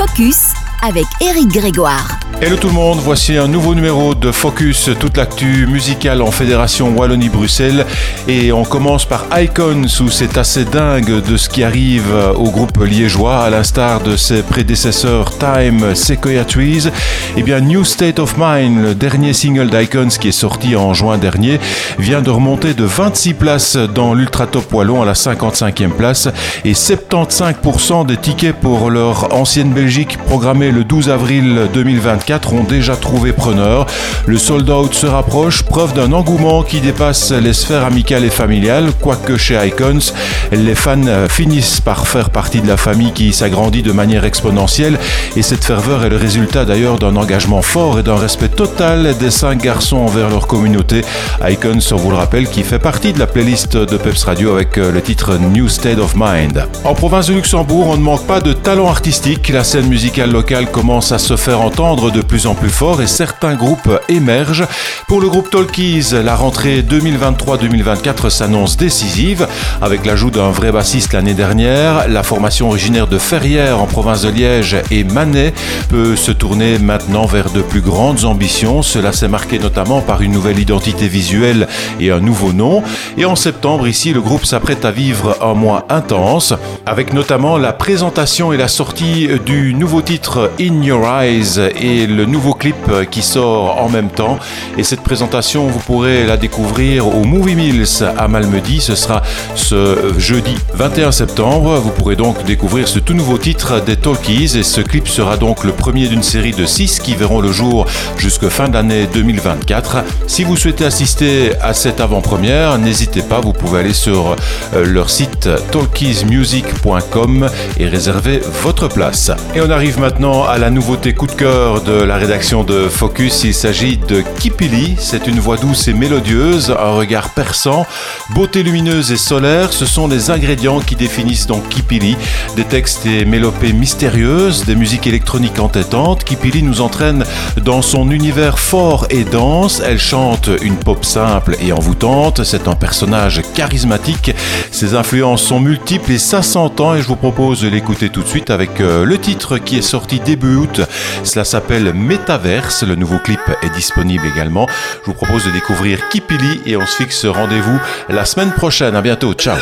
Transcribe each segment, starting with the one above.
Focus avec Eric Grégoire. Hello tout le monde, voici un nouveau numéro de Focus, toute l'actu musicale en Fédération Wallonie-Bruxelles. Et on commence par Icons, où c'est assez dingue de ce qui arrive au groupe liégeois, à l'instar de ses prédécesseurs Time, Sequoia Trees. Eh bien, New State of Mind, le dernier single d'Icons qui est sorti en juin dernier, vient de remonter de 26 places dans l'Ultra Top Wallon à la 55e place et 75% des tickets pour leur ancienne Belgique programmée le 12 avril 2024 ont déjà trouvé preneur. Le sold out se rapproche, preuve d'un engouement qui dépasse les sphères amicales et familiales, quoique chez Icons, les fans finissent par faire partie de la famille qui s'agrandit de manière exponentielle et cette ferveur est le résultat d'ailleurs d'un engagement fort et d'un respect total des cinq garçons envers leur communauté. Icons, on vous le rappelle, qui fait partie de la playlist de Peps Radio avec euh, le titre New State of Mind. En province de Luxembourg, on ne manque pas de talent artistique. La scène musicale locale commence à se faire entendre de plus en plus fort et certains groupes émergent. Pour le groupe Tolkies, la rentrée 2023-2024 s'annonce décisive avec l'ajout d'un vrai bassiste l'année dernière. La formation originaire de Ferrières en province de Liège et Manet peut se tourner maintenant vers de plus grandes ambitions. Cela s'est marqué notamment par une nouvelle identité visuelle et un nouveau nom. Et en septembre, ici, le groupe s'apprête à vivre un mois intense avec notamment la présentation et la sortie du nouveau titre In Your Eyes et le nouveau clip qui sort en même temps. Et cette présentation, vous pourrez la découvrir au Movie Mills à Malmedy. Ce sera ce jeudi 21 septembre. Vous pourrez donc découvrir ce tout nouveau titre des Talkies. Et ce clip sera donc le premier d'une série de six qui verront le jour jusqu'à fin d'année 2024. Si vous souhaitez assister à cette avant-première, n'hésitez pas, vous pouvez aller sur euh, leur site talkiesmusic.com et réserver votre place. Et on arrive maintenant à la nouveauté coup de cœur de la rédaction de Focus. Il s'agit de Kipili. C'est une voix douce et mélodieuse, un regard perçant, beauté lumineuse et solaire. Ce sont les ingrédients qui définissent donc Kipili. Des textes et mélopées mystérieuses, des musiques électroniques entêtantes. Kipili nous entraîne dans son univers fort et dense. Elle chante une pop simple et envoûtante. C'est un personnage charismatique. Ses influences sont multiples et ça s'entend et je vous propose de l'écouter tout de suite avec euh, le titre qui est sorti début août. Cela s'appelle Metaverse. Le nouveau clip est disponible également. Je vous propose de découvrir Kipili et on se fixe rendez-vous la semaine prochaine. À bientôt. Ciao.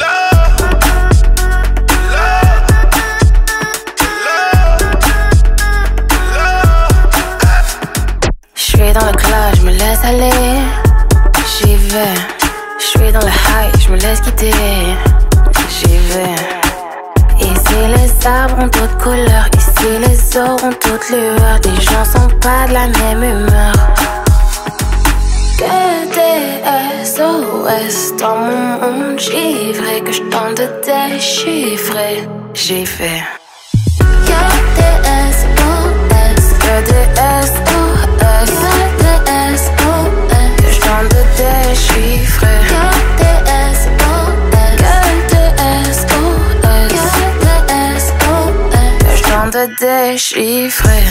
Ici les eaux ont toutes. Les gens sont pas de la même humeur. Que des SOS dans mon monde givré que je tente de déchiffrer. J'ai fait. Que des SOS, que des SOS, de déchiffrer.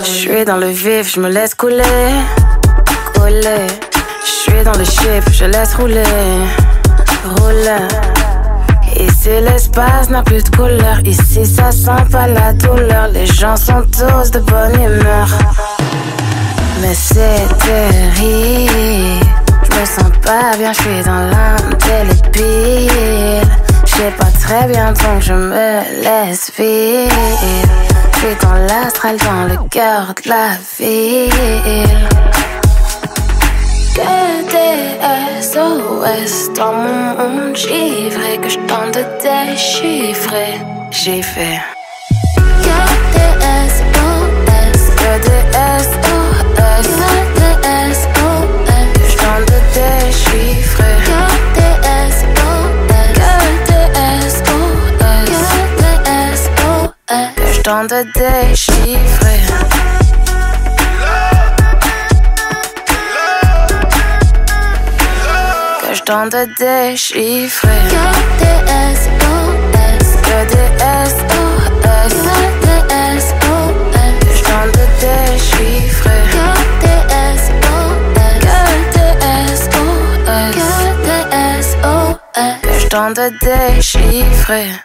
Je suis dans le vif, je me laisse couler, couler. Je suis dans le chip, je laisse rouler, rouler. Ici l'espace n'a plus de couleur, ici ça sent pas la douleur. Les gens sont tous de bonne humeur. Mais c'est terrible, pas bien, je suis dans l'indélébile. Je sais pas très bien donc je me laisse vivre. Je suis dans l'astral, dans le cœur de la ville. Que des SOS dans mon monde givré que je tente de déchiffrer. J'ai fait. Que des SOS, que des SOS, que je tente de déchiffrer. que je tente de déchiffrer. Que des SOS, que des SOS, que des SOS, que je tente de déchiffrer. Que des SOS, que des SOS, que des tant de déchiffrer.